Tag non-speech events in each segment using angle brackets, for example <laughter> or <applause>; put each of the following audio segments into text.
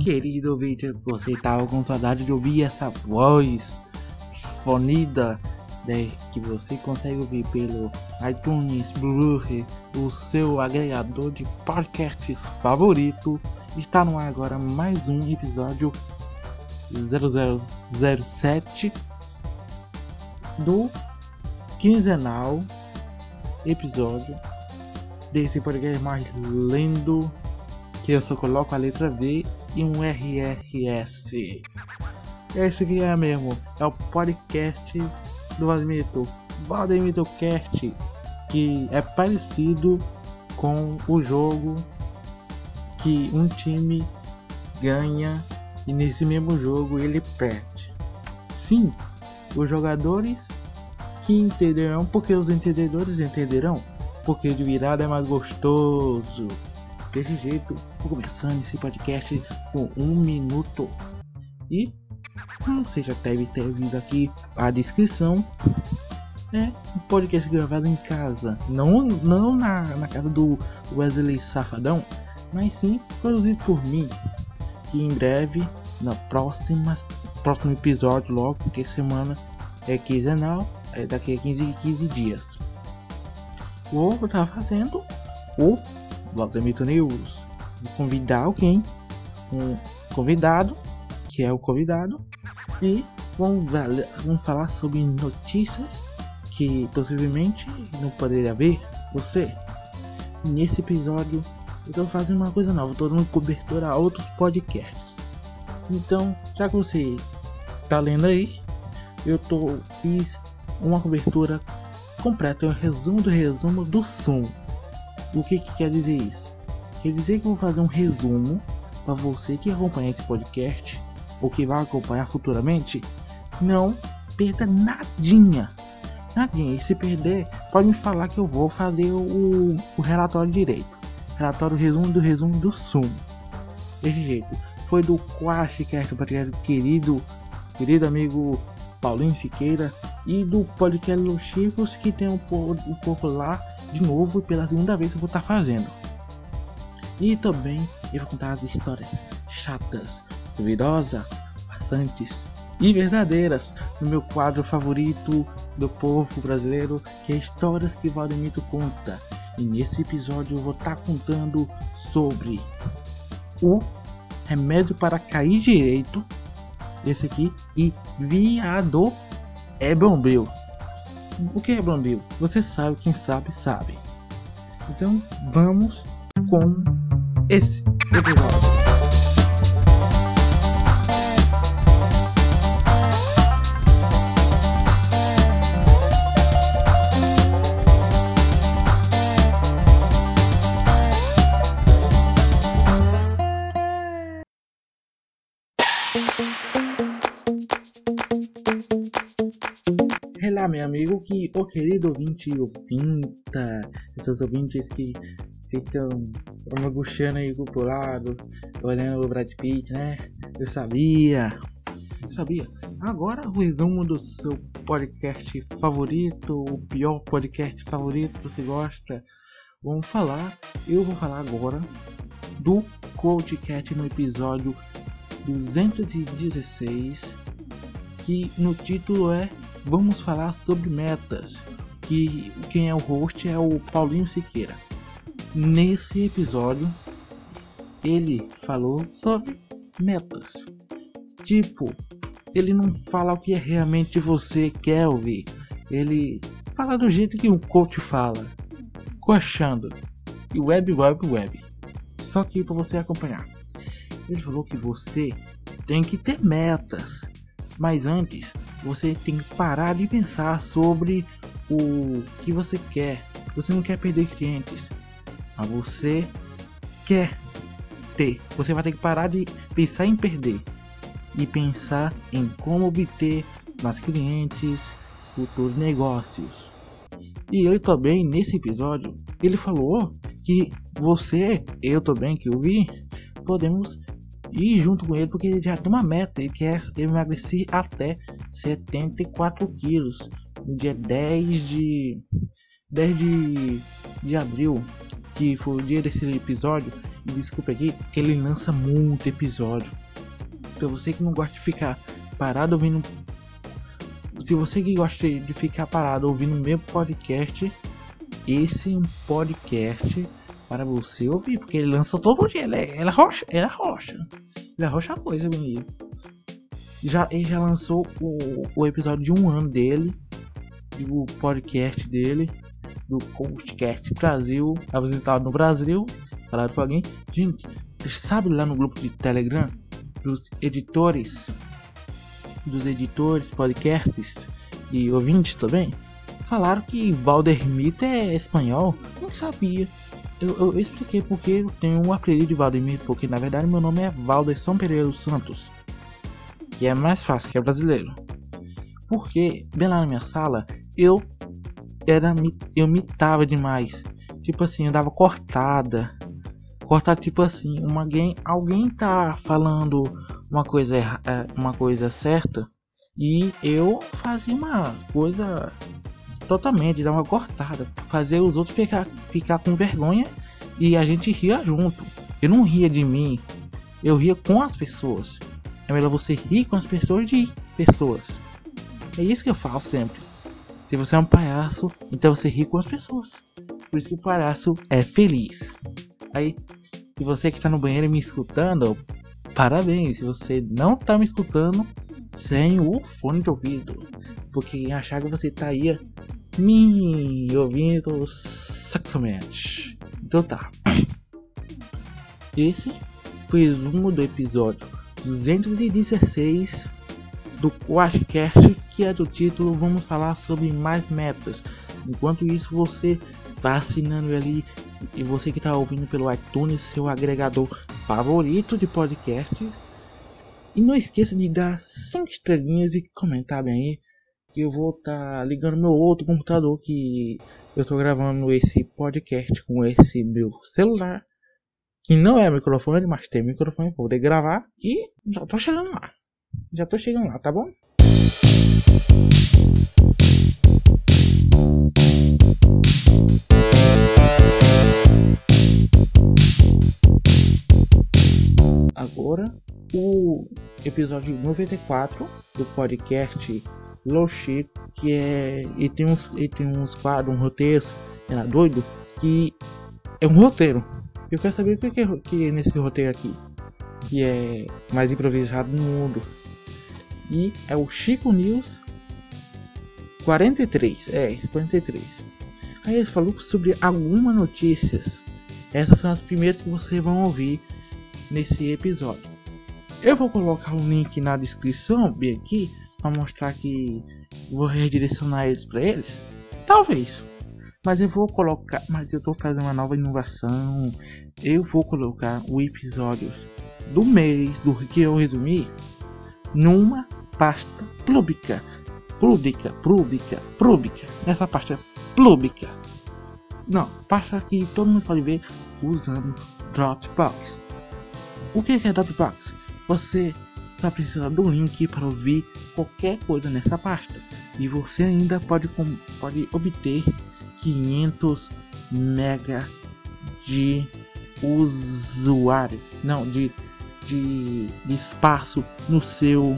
Querido ouvinte, você estava com saudade de ouvir essa voz fonida né, que você consegue ouvir pelo iTunes, Blu-ray, o seu agregador de podcasts favorito. Está no ar agora mais um episódio 0007 do quinzenal episódio desse podcast mais lindo que eu só coloco a letra V e um RRS. Esse aqui é mesmo, é o podcast do Valdemito, Valdemito Cast, que é parecido com o jogo que um time ganha e nesse mesmo jogo ele perde. Sim, os jogadores que entenderão, porque os entendedores entenderão, porque de virada é mais gostoso. Desse jeito, vou começando esse podcast com um minuto. E como você já deve ter visto aqui a descrição, é um podcast gravado em casa, não, não na, na casa do Wesley Safadão, mas sim produzido por mim. Que em breve, na próxima próximo episódio, logo, porque semana é quinzenal, é daqui a 15, 15 dias. Vou estar fazendo o Valdemito News. Vou convidar alguém, um convidado, que é o convidado, e vamos, vamos falar sobre notícias que possivelmente não poderia ver você. Nesse episódio eu estou fazendo uma coisa nova, estou dando cobertura a outros podcasts. Então, já que você está lendo aí, eu tô, fiz uma cobertura completa, um resumo do resumo do som. O que, que quer dizer isso? Quer dizer que eu vou fazer um resumo para você que acompanha esse podcast ou que vai acompanhar futuramente. Não perda nadinha. Nadinha. E se perder, pode me falar que eu vou fazer o, o relatório direito. Relatório resumo do resumo do som. Desse jeito. Foi do Quashcast, o podcast querido, querido amigo Paulinho Siqueira e do podcast Los Chicos que tem um pouco, um pouco lá de novo pela segunda vez eu vou estar tá fazendo. E também eu vou contar as histórias chatas, duvidosas, passantes e verdadeiras no meu quadro favorito do povo brasileiro, que é Histórias que Valdemito conta. E nesse episódio eu vou estar tá contando sobre o remédio para cair direito, esse aqui, e viado é bombril. O que é bombril? Você sabe, quem sabe, sabe. Então vamos com esse episódio. Amigo, que o querido ouvinte ouvinta, esses ouvintes que ficam amaguchando aí pro lado, olhando o Brad Pitt, né? Eu sabia, eu sabia. Agora o resumo do seu podcast favorito, o pior podcast favorito que você gosta. Vamos falar, eu vou falar agora do Coachcat no episódio 216, que no título é Vamos falar sobre metas. Que quem é o host é o Paulinho Siqueira. Nesse episódio, ele falou sobre metas. Tipo, ele não fala o que realmente você quer ouvir. Ele fala do jeito que um coach fala, coachando. E web, web, web. Só que para você acompanhar. Ele falou que você tem que ter metas. Mas antes, você tem que parar de pensar sobre o que você quer. Você não quer perder clientes, mas você quer ter. Você vai ter que parar de pensar em perder e pensar em como obter mais clientes, futuros negócios. E ele também nesse episódio ele falou que você, eu também que eu vi, podemos ir junto com ele porque ele já tem uma meta, ele quer emagrecer até 74 quilos no dia 10 de 10 de, de abril, que foi o dia desse episódio, E desculpa aqui, que ele lança muito episódio. Pra você que não gosta de ficar parado ouvindo. Se você que gosta de ficar parado ouvindo meu podcast, esse é um podcast para você ouvir, porque ele lança todo dia. Ele é, ele é rocha, ele é rocha. Ele é rocha coisa, menino. Já, ele já lançou o, o episódio de um ano dele, o podcast dele, do podcast Brasil. Você estava no Brasil, falaram com alguém. Gente, sabe lá no grupo de Telegram dos editores, dos editores, podcasts e ouvintes também? Falaram que Valdemito é espanhol. Não sabia. Eu, eu, expliquei porque eu tenho um apelido de Valdemir, porque na verdade meu nome é Valderson Pereira dos Santos, que é mais fácil, que é brasileiro. Porque, bem lá na minha sala, eu era eu mitava demais. Tipo assim, eu dava cortada. Cortada tipo assim, uma, alguém, alguém tá falando uma coisa é, uma coisa certa e eu fazia uma coisa totalmente, dar uma cortada, fazer os outros ficar, ficar com vergonha e a gente ria junto. Eu não ria de mim, eu ria com as pessoas. É melhor você rir com as pessoas de pessoas. É isso que eu falo sempre. Se você é um palhaço, então você ri com as pessoas. Por isso que o palhaço é feliz. Aí, se você que está no banheiro me escutando, parabéns. Se você não está me escutando, sem o fone de ouvido. Porque achar que você tá aí me ouvindo sexualmente. Então tá. Esse foi o resumo do episódio 216 do Quashcast, que é do título Vamos falar sobre mais metas. Enquanto isso, você vai assinando ali e você que está ouvindo pelo iTunes, seu agregador favorito de podcasts. E não esqueça de dar 5 estrelinhas e comentar bem aí que eu vou estar tá ligando meu outro computador que eu estou gravando esse podcast com esse meu celular, que não é microfone, mas tem microfone para poder gravar e já tô chegando lá. Já tô chegando lá, tá bom? Agora, o episódio 94 do podcast Low Chico, que é. E tem uns, e tem uns quadros, um roteiro, era doido, que é um roteiro. Eu quero saber o que é, que é nesse roteiro aqui, que é mais improvisado no mundo. E é o Chico News 43, é, 43. Aí eles falaram sobre algumas notícias. Essas são as primeiras que vocês vão ouvir nesse episódio. Eu vou colocar o link na descrição, bem aqui, para mostrar que vou redirecionar eles para eles? Talvez. Mas eu vou colocar, mas eu tô fazendo uma nova inovação. Eu vou colocar o episódio do mês do que eu resumi numa pasta pública. Pública, pública, pública. Essa pasta é pública. Não, pasta que todo mundo pode ver usando Dropbox. O que é Dropbox? Você está precisando do link para ouvir qualquer coisa nessa pasta. E você ainda pode, pode obter 500 mega de usuário, não, de, de, de espaço no seu,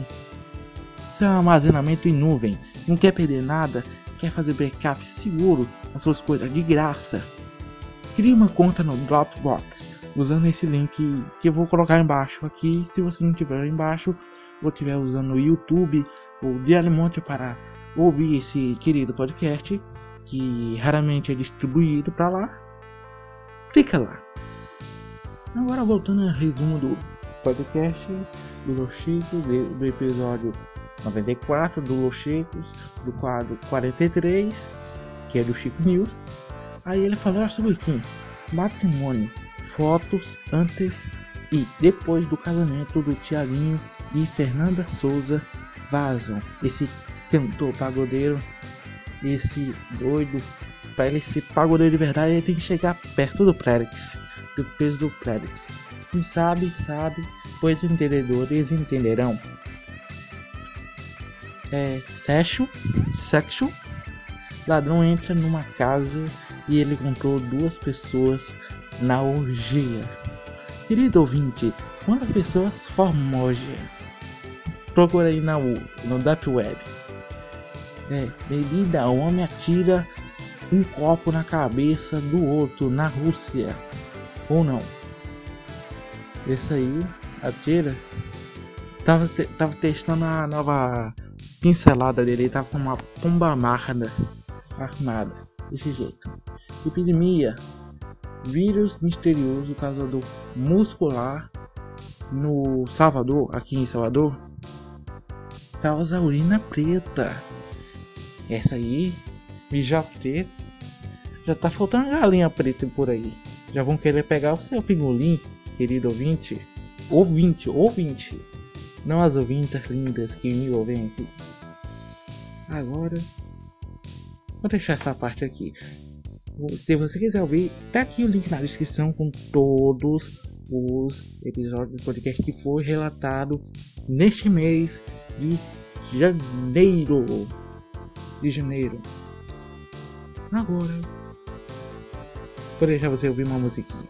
seu armazenamento em nuvem. Não quer perder nada? Quer fazer backup seguro as suas coisas de graça? Crie uma conta no Dropbox usando esse link que eu vou colocar embaixo aqui. Se você não tiver embaixo ou estiver usando o YouTube ou Dialimonte para ouvir esse querido podcast que raramente é distribuído para lá, clica lá. Agora voltando ao resumo do podcast do Los Chicos, do episódio 94 do Los Chicos, do quadro 43, que é do Chico News. Aí ele falou sobre o que? Matrimônio fotos antes e depois do casamento do Tiaguinho e Fernanda Souza vazam. Esse cantor pagodeiro, esse doido, para ele ser pagodeiro de verdade, ele tem que chegar perto do Prélix, do peso do Prélix. Quem sabe, sabe, pois entendedores entenderão. É, sexo, sexo, ladrão entra numa casa e ele encontrou duas pessoas na orgia. Querido ouvinte, quantas pessoas famosas procura aí na, no Dark Web. É, bebida, homem atira um copo na cabeça do outro na Rússia. Ou não? Esse aí, atira. Tava, te, tava testando a nova pincelada dele, tava com uma pomba armada. Armada, desse jeito. Epidemia. Vírus misterioso causador muscular no Salvador, aqui em Salvador, causa urina preta. Essa aí, mijar preto, já tá faltando galinha preta por aí. Já vão querer pegar o seu pingolim, querido ouvinte. Ouvinte, ouvinte. Não as ouvintas lindas que me ouvem aqui. Agora, vou deixar essa parte aqui. Se você quiser ouvir, tá aqui o link na descrição com todos os episódios do podcast que foi relatado neste mês de janeiro. De janeiro. Agora, vou deixar você ouvir uma musiquinha.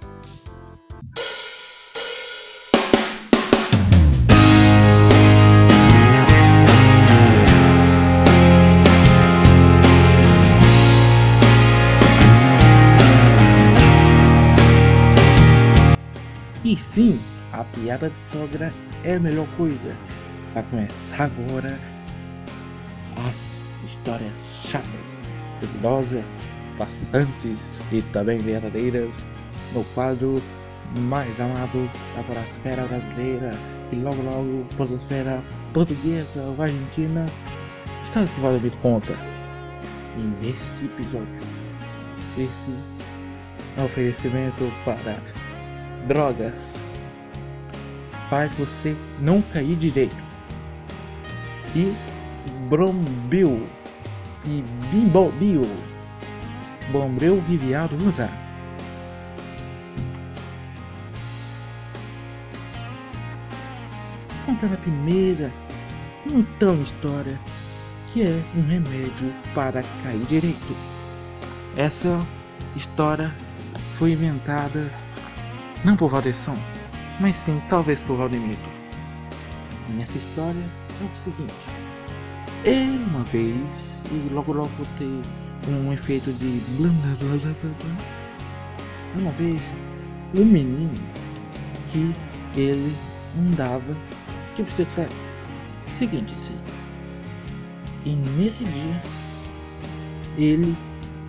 E sim, a piada de sogra é a melhor coisa. Vai começar agora as histórias chatas, duvidosas, façantes e também verdadeiras no quadro mais amado da podosfera brasileira e logo logo podosfera portuguesa ou argentina está se valendo conta. E neste episódio, esse é um oferecimento para drogas faz você não cair direito. E Brombil e Bimbobil. Bombril Viviado usa. Contando a primeira então história que é um remédio para cair direito. Essa história foi inventada não por Valdesson, mas sim talvez por Valdemito. Nessa história é o seguinte: ele uma vez, e logo logo ter um efeito de blá blá blá blá blá, uma vez, um menino que ele andava de bicicleta. Seguinte, sim. E nesse dia ele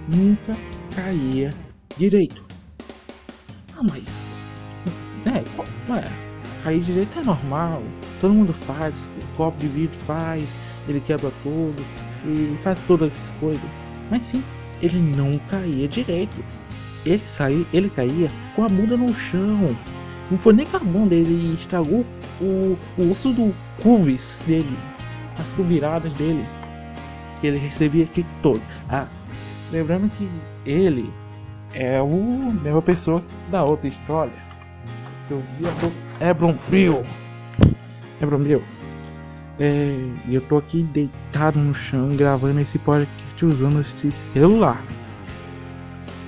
nunca caía direito. Ah, mas é, é, cair direito é normal, todo mundo faz, o copo de vidro faz, ele quebra tudo, e faz todas essas coisas. Mas sim, ele não caía direito. Ele saiu, ele caía com a bunda no chão. Não foi nem com a bunda, ele estragou o, o osso do cuvis dele, as curviradas dele, que ele recebia aqui todo. Ah, lembrando que ele é o mesma pessoa da outra história eu vi a Hebron Bill. Hebron Bill. É, eu tô aqui deitado no chão gravando esse podcast usando esse celular.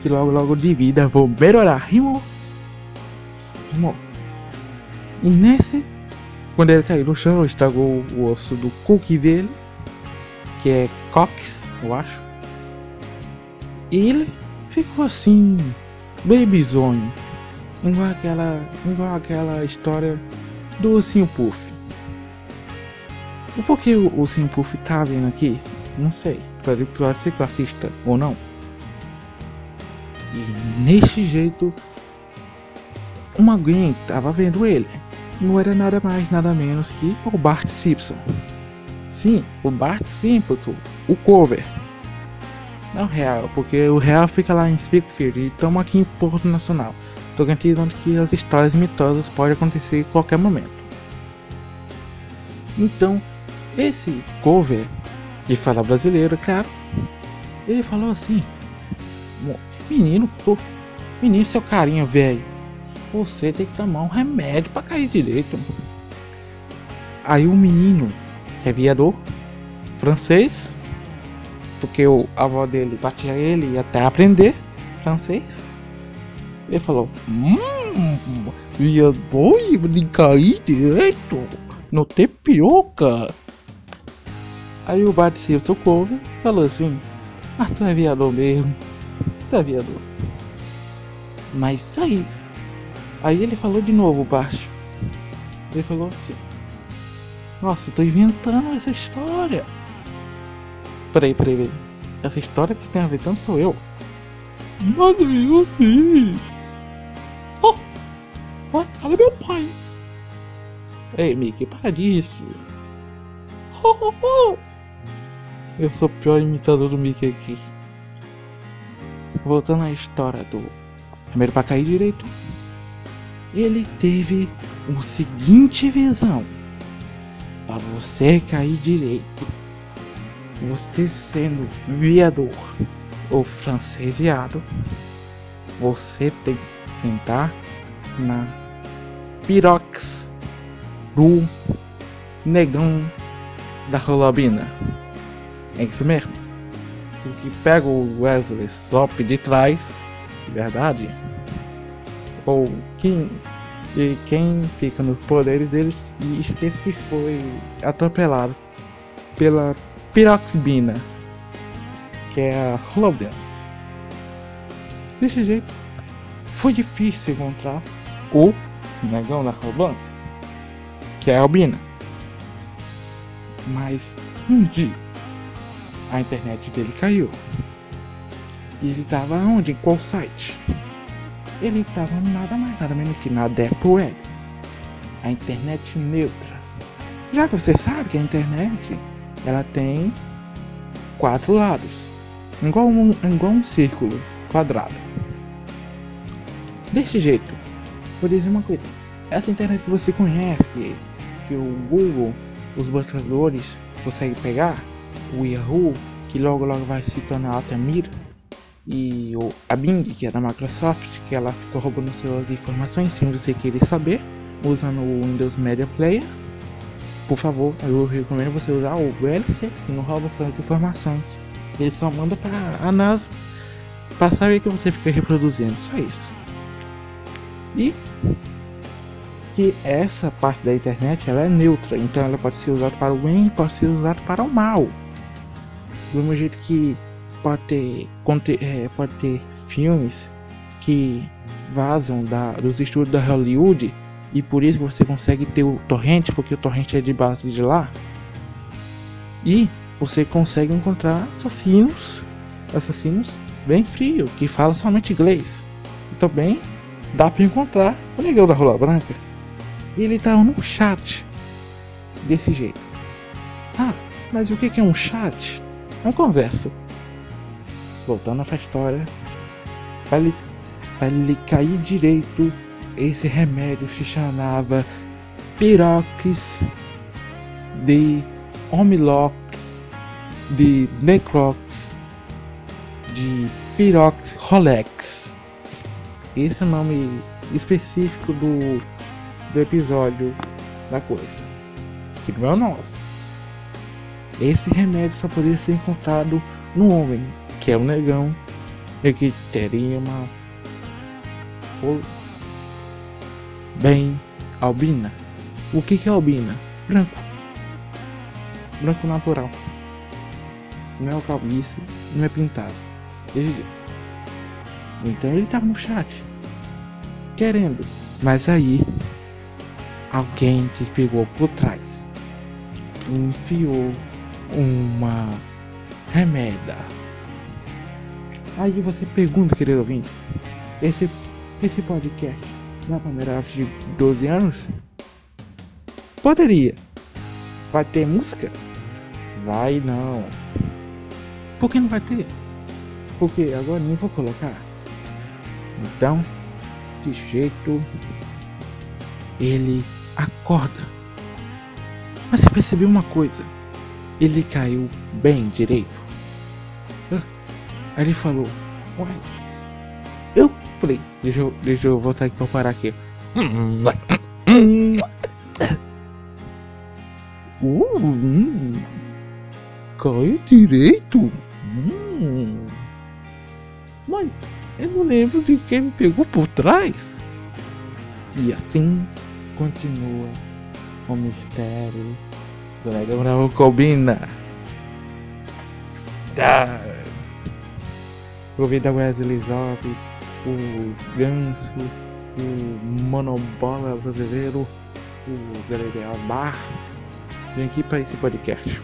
Que logo logo de vida vou melhorar. Rimou. Rimou. E nesse, quando ele caiu no chão, estragou o osso do cookie dele. Que é Cox, eu acho. E ele ficou assim, babyzonho igual aquela, igual aquela história do Ursinho Puff. O porquê o Ursinho Puff tá vindo aqui? Não sei. Pode, pode ser que eu assista ou não. E neste jeito, uma alguém tava vendo ele. Não era nada mais, nada menos que o Bart Simpson. Sim, o Bart Simpson, o cover. Não real, porque o real fica lá em Springfield e estamos aqui em Porto Nacional. Tocantins onde que as histórias mitosas podem acontecer em qualquer momento. Então, esse cover de fala brasileiro, claro, ele falou assim: Menino, tô, menino, seu carinha velho, você tem que tomar um remédio para cair direito. Aí o menino, que é viador, francês, porque o, a avó dele batia ele até aprender francês, ele falou: Hum, viado, oi, de cair direito no tapioca. Aí o Batista Socorro falou assim, ah, tu é viador mesmo, tu é viador. Mas aí, aí ele falou de novo baixo. Ele falou assim, nossa, eu tô inventando essa história. Peraí, peraí, peraí. Essa história que tem a ver tanto sou eu. Mas eu sim. Oh, oh, cadê meu pai? Ei, Mickey, para disso. Oh, oh, oh. Eu sou o pior imitador do Mickey aqui. Voltando à história do primeiro para cair direito. Ele teve o seguinte visão. Para você cair direito. Você sendo viador ou francês viado, você tem que sentar na pirox do negão da rolobina. É isso mesmo. O que pega o Wesley Sop de trás, verdade? Ou quem e quem fica nos poderes deles e esquece que foi atropelado pela piroxbina, que é a Holobina. Desse jeito, foi difícil encontrar o negão da Holobina, que é a albina. Mas um dia a internet dele caiu. E ele tava onde? Em qual site? Ele tava nada mais nada menos que na Deep Web. A internet neutra. Já que você sabe que a internet ela tem quatro lados. Igual um, igual um círculo quadrado. Deste jeito, vou dizer uma coisa. Essa internet que você conhece, que, que o Google, os buscadores conseguem pegar, o Yahoo, que logo logo vai se tornar Altamira, e o, a Bing, que é da Microsoft, que ela ficou roubando suas informações sem você querer saber, usando o Windows Media Player. Por favor, eu recomendo você usar o VLC, que não rouba suas informações. Ele só manda para a NASA para saber que você fica reproduzindo, só isso. E que essa parte da internet ela é neutra, então ela pode ser usada para o bem, pode ser usada para o mal. Do mesmo jeito que pode ter, é, pode ter filmes que vazam da, dos estudos da Hollywood e por isso você consegue ter o torrent, porque o torrent é de base de lá. E você consegue encontrar assassinos, assassinos bem frio, que falam somente inglês. E também dá para encontrar o negão da Rola Branca. Ele tava num chat desse jeito. Ah, mas o que é um chat? Uma conversa. Voltando a história, para ele, para ele cair direito, esse remédio se chamava Pirox de Omilox de Necrox de Pirox Rolex. Esse é o nome específico do, do episódio da coisa, que não é o nosso. Esse remédio só poderia ser encontrado no homem, que é o negão, e que teria uma bem albina. O que, que é albina? Branco. Branco natural. Não é calvície, não é pintado. Então ele tava no chat. Querendo. Mas aí alguém que pegou por trás enfiou uma remeda. Aí você pergunta, querido ouvinte, esse, esse podcast na primeira de 12 anos? Poderia. Vai ter música? Vai não. Por que não vai ter? Porque agora nem vou colocar. Então, de jeito, ele acorda. Mas você percebeu uma coisa? Ele caiu bem direito. Aí ele falou: Uai, eu falei: Deixa eu, deixa eu voltar aqui pra parar aqui. Uh, hum, caiu direito? Hum. Mas eu não lembro de quem me pegou por trás. E assim continua o mistério Dragão da Colbina. Tá. Convida Wesley Zop, o Ganso, o Monobola brasileiro, o Galerial Bar. Vem aqui para esse podcast.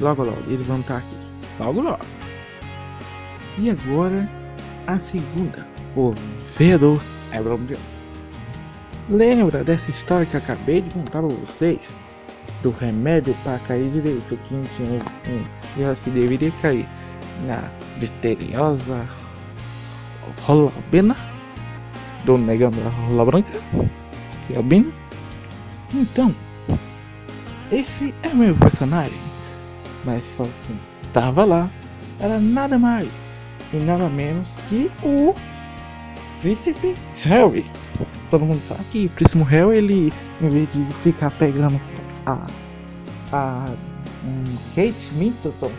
Logo, logo, eles vão estar aqui. Logo, logo. E agora, a segunda. O Abraham Jones. Lembra dessa história que acabei de contar para vocês? Do remédio para cair direito, que tinha um, que deveria cair na misteriosa rola bena do negão da rola branca, que é o Bino. Então, esse é meu personagem, mas só que tava lá era nada mais e nada menos que o Príncipe Harry. Todo mundo sabe que o Príncipe Harry, ele, em vez de ficar pegando a, a um, Kate Middleton,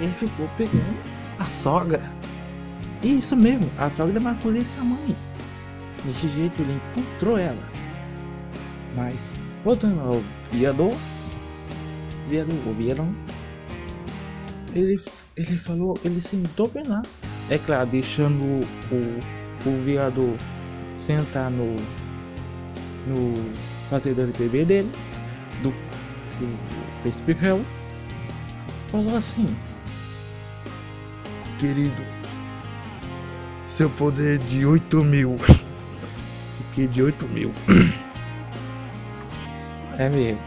ele ficou pegando a sogra. Isso mesmo, a sogra que a mãe. Desse jeito ele encontrou ela. Mas, voltando ao viador, viador, o viadão, ele, ele falou, ele sentou bem lá. É claro, deixando o, o viador sentar no, no fazedor de bebê dele, do, do Príncipe Hell, falou assim: Querido, seu poder de 8 mil. <laughs> Fiquei de 8 mil. É mesmo.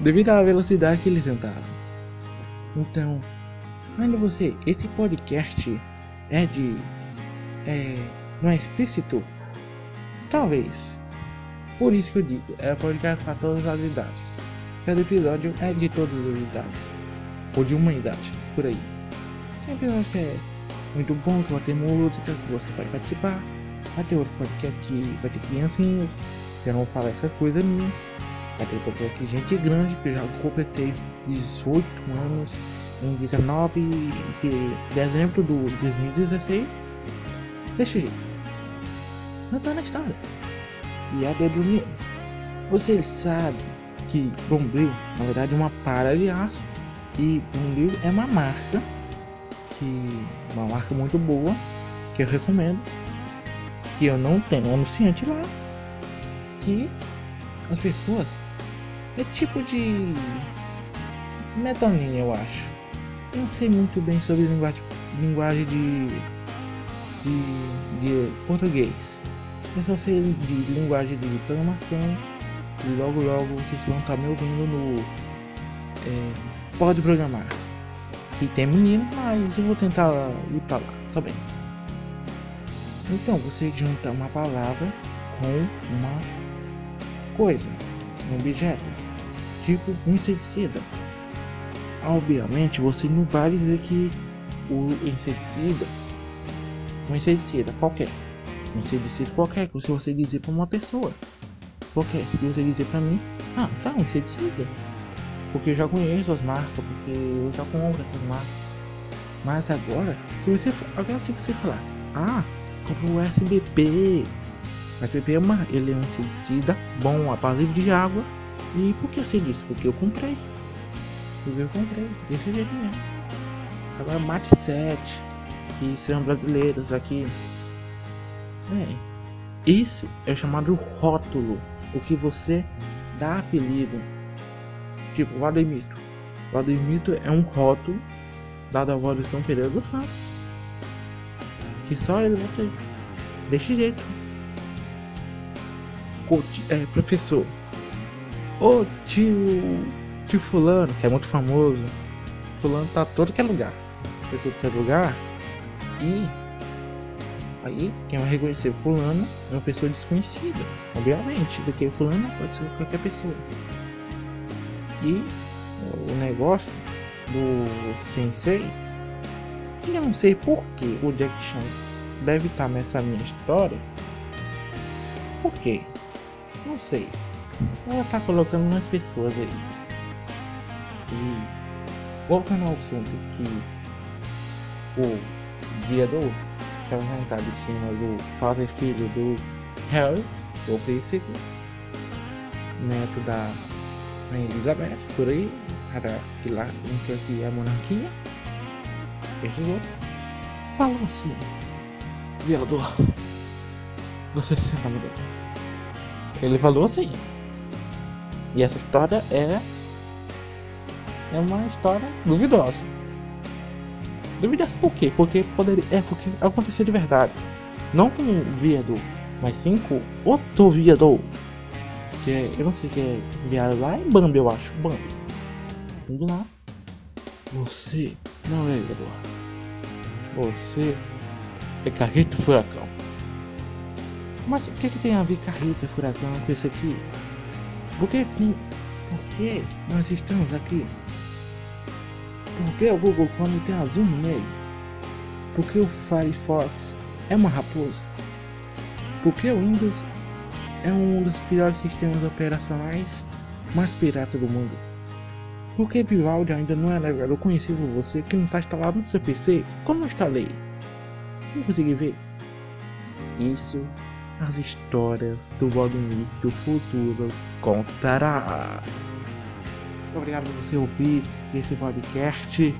Devido à velocidade que eles entraram. Então, ainda você, esse podcast é de. É, não é explícito? Talvez. Por isso que eu digo, é podcast para todas as idades. Cada episódio é de todas as idades. Ou de uma idade, por aí. Tem episódio que é muito bom, que vai ter música, que você pode participar. Vai ter outro podcast que vai ter criancinhas, que eu não vou falar essas coisas minhas. Vai ter podcast que gente grande, que eu já completei 18 anos em 19 de dezembro de 2016. Desse jeito. Não tá na história. E a Bedroom Você sabe que Bombril, na verdade, é uma para de aço. E Bombril é uma marca que uma marca muito boa que eu recomendo que eu não tenho um anunciante lá que as pessoas é tipo de metoninha eu acho eu não sei muito bem sobre linguagem, linguagem de, de, de português sei de linguagem de programação e logo logo vocês vão estar me ouvindo no é, pode programar que tem menino, mas eu vou tentar ir pra lá, tá bem. Então você junta uma palavra com uma coisa, um objeto, tipo um inseticida. Obviamente você não vai dizer que o inseticida, um inseticida qualquer, um inseticida qualquer, se você dizer para uma pessoa, qualquer, se você dizer para mim, ah, tá, um inseticida porque eu já conheço as marcas, porque eu já compro essas marcas. Mas agora, se você agora se você falar, ah, compra o SBP. O SBP é uma, ele é um inseticida bom a base de água. E por que eu sei disso? Porque eu comprei. Porque eu comprei, desse jeito mesmo. Agora Mate 7, que são brasileiros aqui. É. Isso é chamado rótulo, o que você dá apelido Tipo, o Ademito. O Ademito é um rótulo dado a Valdecião Pereira do Santos. Que só ele vai ter. Desse jeito. O é, professor. O tio. Tio Fulano, que é muito famoso. Fulano tá todo que é lugar. Tá todo que é lugar. E. Aí, quem vai reconhecer Fulano é uma pessoa desconhecida. Obviamente, do que Fulano pode ser qualquer pessoa. E o negócio do Sensei, eu não sei por que o Jack Chan deve estar nessa minha história. Por quê? Não sei. Ela tá colocando umas pessoas aí. E voltando ao assunto que o viador que vai em cima do fazer filho do Harry, o príncipe, neto da Rainha Elizabeth, por aí, cara que lá não quer que a monarquia. Esses outros falam assim, violador, você se senta mulher. Ele falou assim. E essa história é é uma história duvidosa. Duvidosa por quê? Porque poderia. É porque aconteceu de verdade. Não com o viador, mas sim com outro viador. Que é, eu não sei que é viado lá em Bambi, eu acho. Bambi. Indo lá. Você não é viador. Você é carreta furacão. Mas o que, que tem a ver carreta furacão com isso aqui? Porque, porque nós estamos aqui porque o Google Chrome tem azul no meio? Porque o Firefox é uma raposa? Porque o Windows é um dos piores sistemas operacionais mais pirata do mundo? Porque Vivaldi ainda não é navegador conhecido por você que não está instalado no seu PC? Como eu instalei? Não consegui ver. Isso as histórias do Valdemir do futuro contará. Obrigado por você ouvir esse podcast,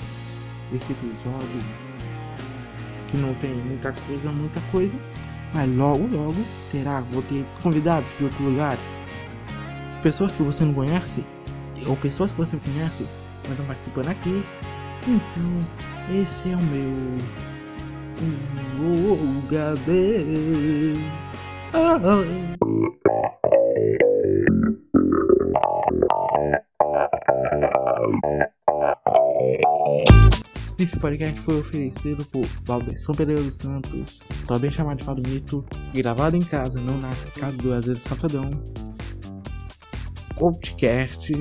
esse episódio que não tem muita coisa, muita coisa, mas logo, logo terá, vou ter convidados de outros lugares, pessoas que você não conhece, ou pessoas que você conhece, mas estão participando aqui. Então, esse é o meu lugar de... Esse podcast foi oferecido por Valdeção Pereira dos Santos, também chamado de Fado Mito, gravado em casa, não na casa do Azedo Safadão. Podcast.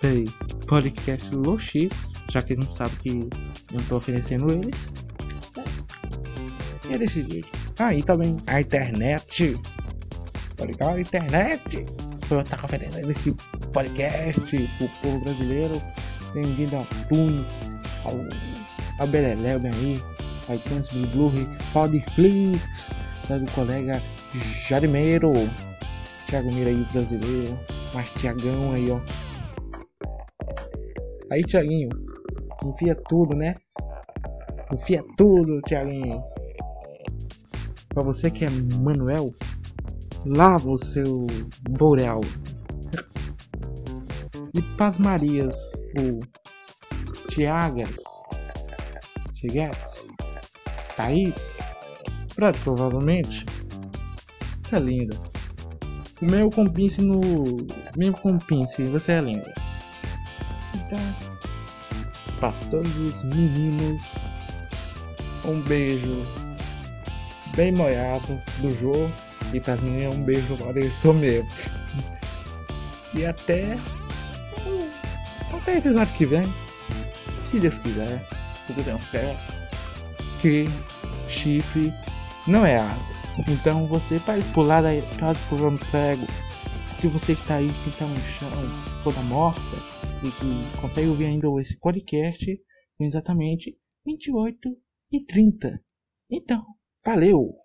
Peraí, podcast Los Chicos, já que não sabe que eu tô oferecendo eles. É desse jeito. Ah, e também a internet. Tá ligado? A internet. Eu estar oferecendo esse podcast pro povo brasileiro. Bem-vindo a Tunes, ao, ao bem aí. iTunes, Blue, Podflix, tá do colega Jarimeiro. Thiago Mira aí, brasileiro. Mas Tiagão aí, ó. Aí, Tiaguinho. Enfia tudo, né? Enfia tudo, Tiaguinho. Pra você que é Manuel, lava o seu Boreal. E Paz Marias, o Tiagas, Tiguetes, Thaís, provavelmente. Você é linda. O meu compinse no. Meu compinse, você é linda. Então, para todos os meninos, um beijo bem molhado do Jô. E pra mim é um beijo Maurício mesmo. <laughs> E até. Até episódio que vem. Se Deus quiser. Tudo bem, fé. Que chifre não é asa. Então você vai pular da casa um prego. Se você está aí que está no chão, toda morta, e que consegue ouvir ainda esse podcast, exatamente 28 e 30. Então, valeu!